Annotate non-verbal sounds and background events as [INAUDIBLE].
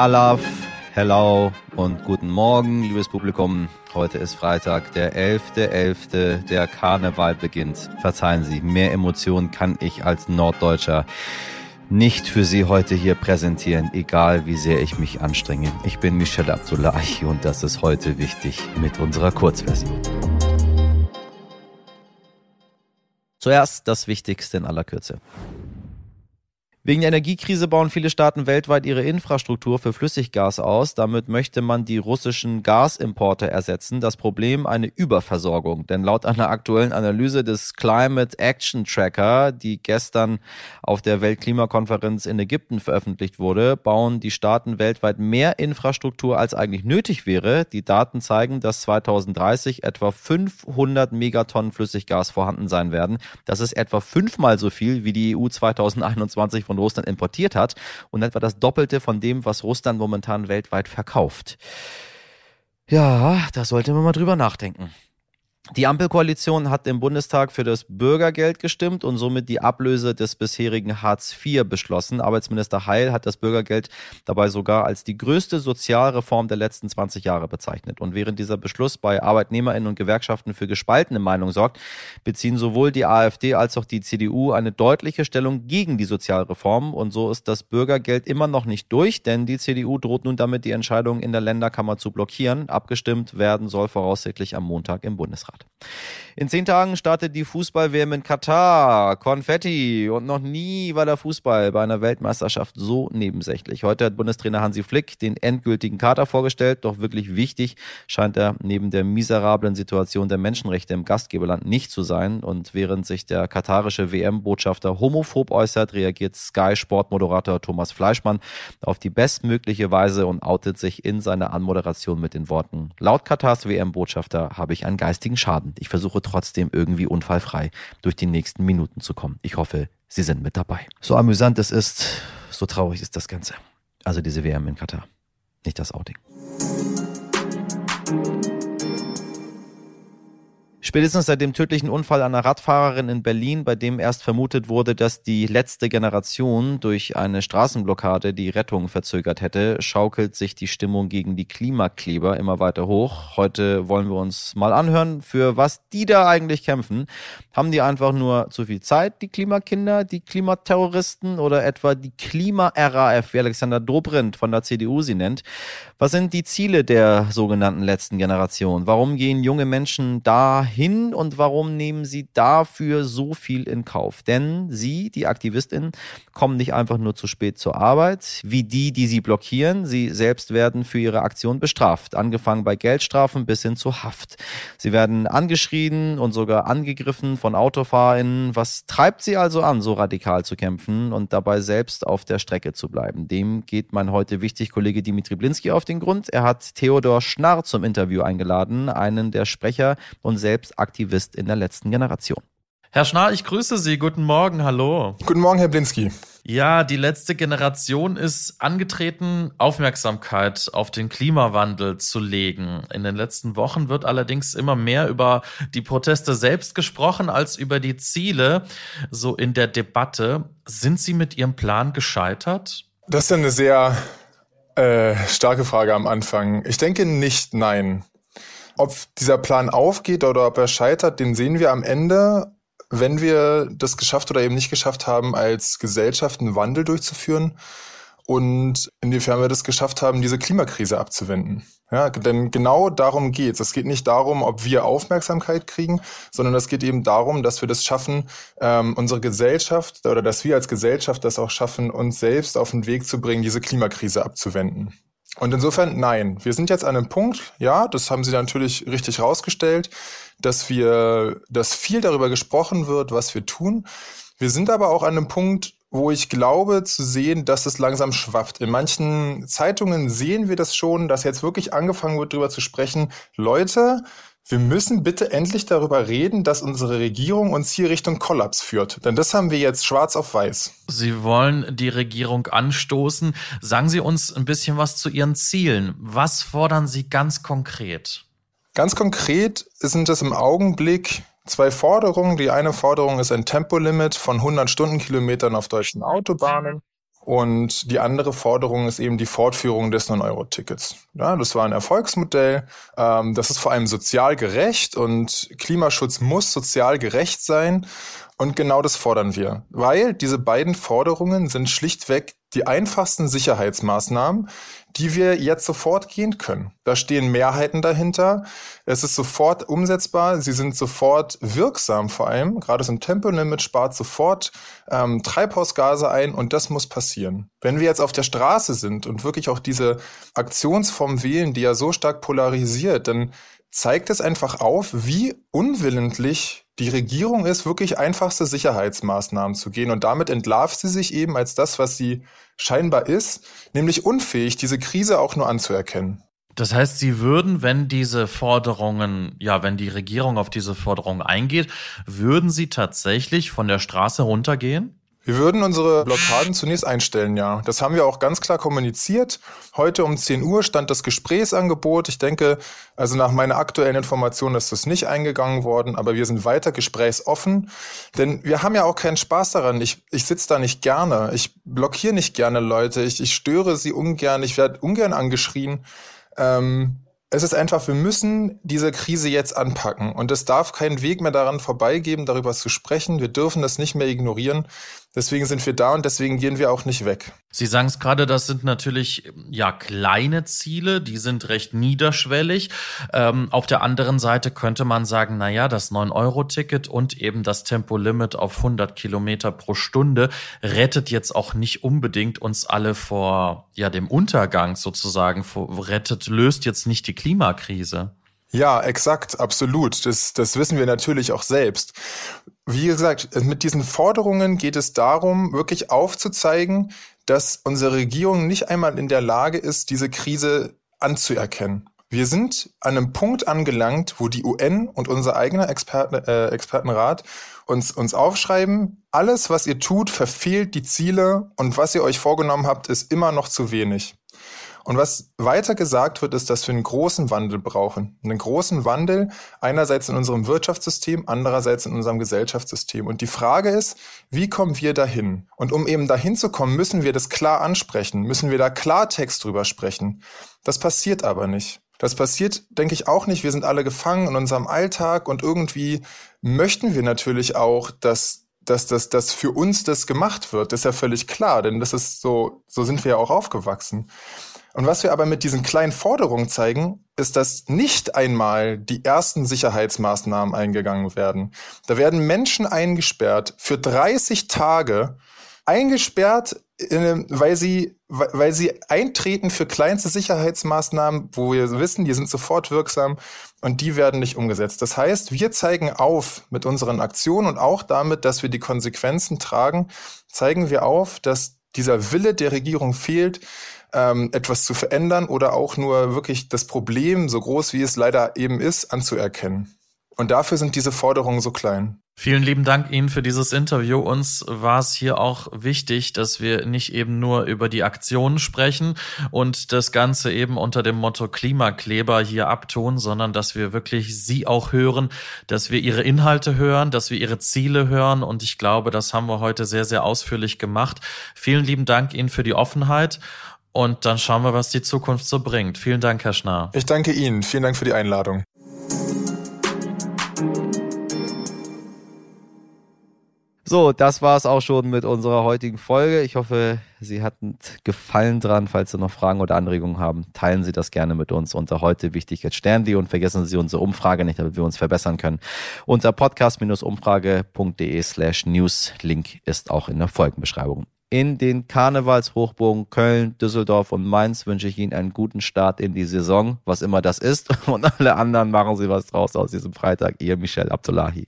Alaf, hello und guten Morgen, liebes Publikum. Heute ist Freitag, der 11.11., .11., der Karneval beginnt. Verzeihen Sie, mehr Emotionen kann ich als Norddeutscher nicht für Sie heute hier präsentieren, egal wie sehr ich mich anstrenge. Ich bin Michelle Abdullahi und das ist heute wichtig mit unserer Kurzversion. Zuerst das Wichtigste in aller Kürze. Wegen der Energiekrise bauen viele Staaten weltweit ihre Infrastruktur für Flüssiggas aus. Damit möchte man die russischen Gasimporte ersetzen. Das Problem eine Überversorgung. Denn laut einer aktuellen Analyse des Climate Action Tracker, die gestern auf der Weltklimakonferenz in Ägypten veröffentlicht wurde, bauen die Staaten weltweit mehr Infrastruktur als eigentlich nötig wäre. Die Daten zeigen, dass 2030 etwa 500 Megatonnen Flüssiggas vorhanden sein werden. Das ist etwa fünfmal so viel wie die EU 2021 von Russland importiert hat und etwa das Doppelte von dem, was Russland momentan weltweit verkauft. Ja, da sollte man mal drüber nachdenken. Die Ampelkoalition hat im Bundestag für das Bürgergeld gestimmt und somit die Ablöse des bisherigen Hartz IV beschlossen. Arbeitsminister Heil hat das Bürgergeld dabei sogar als die größte Sozialreform der letzten 20 Jahre bezeichnet. Und während dieser Beschluss bei Arbeitnehmerinnen und Gewerkschaften für gespaltene Meinung sorgt, beziehen sowohl die AfD als auch die CDU eine deutliche Stellung gegen die Sozialreform. Und so ist das Bürgergeld immer noch nicht durch, denn die CDU droht nun damit, die Entscheidung in der Länderkammer zu blockieren. Abgestimmt werden soll voraussichtlich am Montag im Bundesrat. In zehn Tagen startet die Fußball-WM in Katar. Konfetti. Und noch nie war der Fußball bei einer Weltmeisterschaft so nebensächlich. Heute hat Bundestrainer Hansi Flick den endgültigen Kater vorgestellt. Doch wirklich wichtig scheint er neben der miserablen Situation der Menschenrechte im Gastgeberland nicht zu sein. Und während sich der katarische WM-Botschafter homophob äußert, reagiert Sky-Sport-Moderator Thomas Fleischmann auf die bestmögliche Weise und outet sich in seiner Anmoderation mit den Worten, laut Katars WM-Botschafter habe ich einen geistigen Schaden. Ich versuche trotzdem irgendwie unfallfrei durch die nächsten Minuten zu kommen. Ich hoffe, Sie sind mit dabei. So amüsant es ist, so traurig ist das Ganze. Also diese WM in Katar, nicht das Outing. Spätestens seit dem tödlichen Unfall einer Radfahrerin in Berlin, bei dem erst vermutet wurde, dass die letzte Generation durch eine Straßenblockade die Rettung verzögert hätte, schaukelt sich die Stimmung gegen die Klimakleber immer weiter hoch. Heute wollen wir uns mal anhören, für was die da eigentlich kämpfen. Haben die einfach nur zu viel Zeit, die Klimakinder, die Klimaterroristen oder etwa die Klima-RAF, wie Alexander Dobrindt von der CDU sie nennt? Was sind die Ziele der sogenannten letzten Generation? Warum gehen junge Menschen da hin und warum nehmen sie dafür so viel in Kauf? Denn sie, die AktivistInnen, kommen nicht einfach nur zu spät zur Arbeit, wie die, die sie blockieren. Sie selbst werden für ihre Aktion bestraft, angefangen bei Geldstrafen bis hin zu Haft. Sie werden angeschrien und sogar angegriffen von AutofahrerInnen. Was treibt sie also an, so radikal zu kämpfen und dabei selbst auf der Strecke zu bleiben? Dem geht mein heute wichtig Kollege Dimitri Blinski auf den Grund. Er hat Theodor Schnarr zum Interview eingeladen, einen der Sprecher und selbst Aktivist in der letzten Generation. Herr Schnarr, ich grüße Sie. Guten Morgen, hallo. Guten Morgen, Herr Blinski. Ja, die letzte Generation ist angetreten, Aufmerksamkeit auf den Klimawandel zu legen. In den letzten Wochen wird allerdings immer mehr über die Proteste selbst gesprochen als über die Ziele. So in der Debatte. Sind Sie mit Ihrem Plan gescheitert? Das ist eine sehr äh, starke Frage am Anfang. Ich denke nicht, nein. Ob dieser Plan aufgeht oder ob er scheitert, den sehen wir am Ende, wenn wir das geschafft oder eben nicht geschafft haben, als Gesellschaft einen Wandel durchzuführen und inwiefern wir das geschafft haben, diese Klimakrise abzuwenden. Ja, denn genau darum geht's. Es geht nicht darum, ob wir Aufmerksamkeit kriegen, sondern es geht eben darum, dass wir das schaffen, ähm, unsere Gesellschaft oder dass wir als Gesellschaft das auch schaffen, uns selbst auf den Weg zu bringen, diese Klimakrise abzuwenden. Und insofern, nein, wir sind jetzt an einem Punkt, ja, das haben Sie natürlich richtig rausgestellt, dass wir, dass viel darüber gesprochen wird, was wir tun. Wir sind aber auch an einem Punkt, wo ich glaube zu sehen, dass es langsam schwappt. In manchen Zeitungen sehen wir das schon, dass jetzt wirklich angefangen wird, darüber zu sprechen. Leute, wir müssen bitte endlich darüber reden, dass unsere Regierung uns hier Richtung Kollaps führt. Denn das haben wir jetzt schwarz auf weiß. Sie wollen die Regierung anstoßen. Sagen Sie uns ein bisschen was zu Ihren Zielen. Was fordern Sie ganz konkret? Ganz konkret sind es im Augenblick zwei Forderungen. Die eine Forderung ist ein Tempolimit von 100 Stundenkilometern auf deutschen Autobahnen. Und die andere Forderung ist eben die Fortführung des 9-Euro-Tickets. Ja, das war ein Erfolgsmodell. Ähm, das ist vor allem sozial gerecht und Klimaschutz muss sozial gerecht sein. Und genau das fordern wir, weil diese beiden Forderungen sind schlichtweg die einfachsten Sicherheitsmaßnahmen, die wir jetzt sofort gehen können. Da stehen Mehrheiten dahinter. Es ist sofort umsetzbar. Sie sind sofort wirksam vor allem. Gerade so ein Tempolimit spart sofort ähm, Treibhausgase ein und das muss passieren. Wenn wir jetzt auf der Straße sind und wirklich auch diese Aktionsform wählen, die ja so stark polarisiert, dann zeigt es einfach auf, wie unwillentlich die Regierung ist, wirklich einfachste Sicherheitsmaßnahmen zu gehen. Und damit entlarvt sie sich eben als das, was sie scheinbar ist, nämlich unfähig, diese Krise auch nur anzuerkennen. Das heißt, Sie würden, wenn diese Forderungen, ja, wenn die Regierung auf diese Forderungen eingeht, würden Sie tatsächlich von der Straße runtergehen? Wir würden unsere Blockaden zunächst einstellen, ja. Das haben wir auch ganz klar kommuniziert. Heute um 10 Uhr stand das Gesprächsangebot. Ich denke, also nach meiner aktuellen Information ist das nicht eingegangen worden, aber wir sind weiter gesprächsoffen. Denn wir haben ja auch keinen Spaß daran. Ich, ich sitze da nicht gerne. Ich blockiere nicht gerne Leute. Ich, ich störe sie ungern. Ich werde ungern angeschrien. Ähm, es ist einfach, wir müssen diese Krise jetzt anpacken. Und es darf keinen Weg mehr daran vorbeigeben, darüber zu sprechen. Wir dürfen das nicht mehr ignorieren. Deswegen sind wir da und deswegen gehen wir auch nicht weg. Sie sagen es gerade, das sind natürlich ja kleine Ziele, die sind recht niederschwellig. Ähm, auf der anderen Seite könnte man sagen, na ja, das 9-Euro-Ticket und eben das Tempolimit auf 100 Kilometer pro Stunde rettet jetzt auch nicht unbedingt uns alle vor ja dem Untergang sozusagen, vor, rettet, löst jetzt nicht die Klimakrise. Ja, exakt, absolut. Das, das wissen wir natürlich auch selbst. Wie gesagt, mit diesen Forderungen geht es darum, wirklich aufzuzeigen, dass unsere Regierung nicht einmal in der Lage ist, diese Krise anzuerkennen. Wir sind an einem Punkt angelangt, wo die UN und unser eigener Experten, äh, Expertenrat uns, uns aufschreiben, alles, was ihr tut, verfehlt die Ziele und was ihr euch vorgenommen habt, ist immer noch zu wenig. Und was weiter gesagt wird, ist, dass wir einen großen Wandel brauchen. Einen großen Wandel einerseits in unserem Wirtschaftssystem, andererseits in unserem Gesellschaftssystem. Und die Frage ist, wie kommen wir dahin? Und um eben dahin zu kommen, müssen wir das klar ansprechen, müssen wir da Klartext drüber sprechen. Das passiert aber nicht. Das passiert, denke ich, auch nicht. Wir sind alle gefangen in unserem Alltag und irgendwie möchten wir natürlich auch, dass dass das dass für uns das gemacht wird, das ist ja völlig klar, denn das ist so, so sind wir ja auch aufgewachsen. Und was wir aber mit diesen kleinen Forderungen zeigen, ist, dass nicht einmal die ersten Sicherheitsmaßnahmen eingegangen werden. Da werden Menschen eingesperrt für 30 Tage, eingesperrt, weil sie, weil sie eintreten für kleinste Sicherheitsmaßnahmen, wo wir wissen, die sind sofort wirksam und die werden nicht umgesetzt. Das heißt, wir zeigen auf mit unseren Aktionen und auch damit, dass wir die Konsequenzen tragen, zeigen wir auf, dass dieser Wille der Regierung fehlt, ähm, etwas zu verändern oder auch nur wirklich das Problem, so groß wie es leider eben ist, anzuerkennen. Und dafür sind diese Forderungen so klein. Vielen lieben Dank Ihnen für dieses Interview. Uns war es hier auch wichtig, dass wir nicht eben nur über die Aktionen sprechen und das Ganze eben unter dem Motto Klimakleber hier abtun, sondern dass wir wirklich Sie auch hören, dass wir Ihre Inhalte hören, dass wir Ihre Ziele hören. Und ich glaube, das haben wir heute sehr, sehr ausführlich gemacht. Vielen lieben Dank Ihnen für die Offenheit. Und dann schauen wir, was die Zukunft so bringt. Vielen Dank, Herr Schnarr. Ich danke Ihnen. Vielen Dank für die Einladung. So, das war es auch schon mit unserer heutigen Folge. Ich hoffe, Sie hatten Gefallen dran. Falls Sie noch Fragen oder Anregungen haben, teilen Sie das gerne mit uns unter heute wichtig jetzt Sternli und vergessen Sie unsere Umfrage nicht, damit wir uns verbessern können. Unter podcast-umfrage.de slash news. Link ist auch in der Folgenbeschreibung. In den Karnevalshochburgen Köln, Düsseldorf und Mainz wünsche ich Ihnen einen guten Start in die Saison, was immer das ist. [LAUGHS] Und alle anderen machen Sie was draus aus diesem Freitag. Ihr Michel Abdullahi.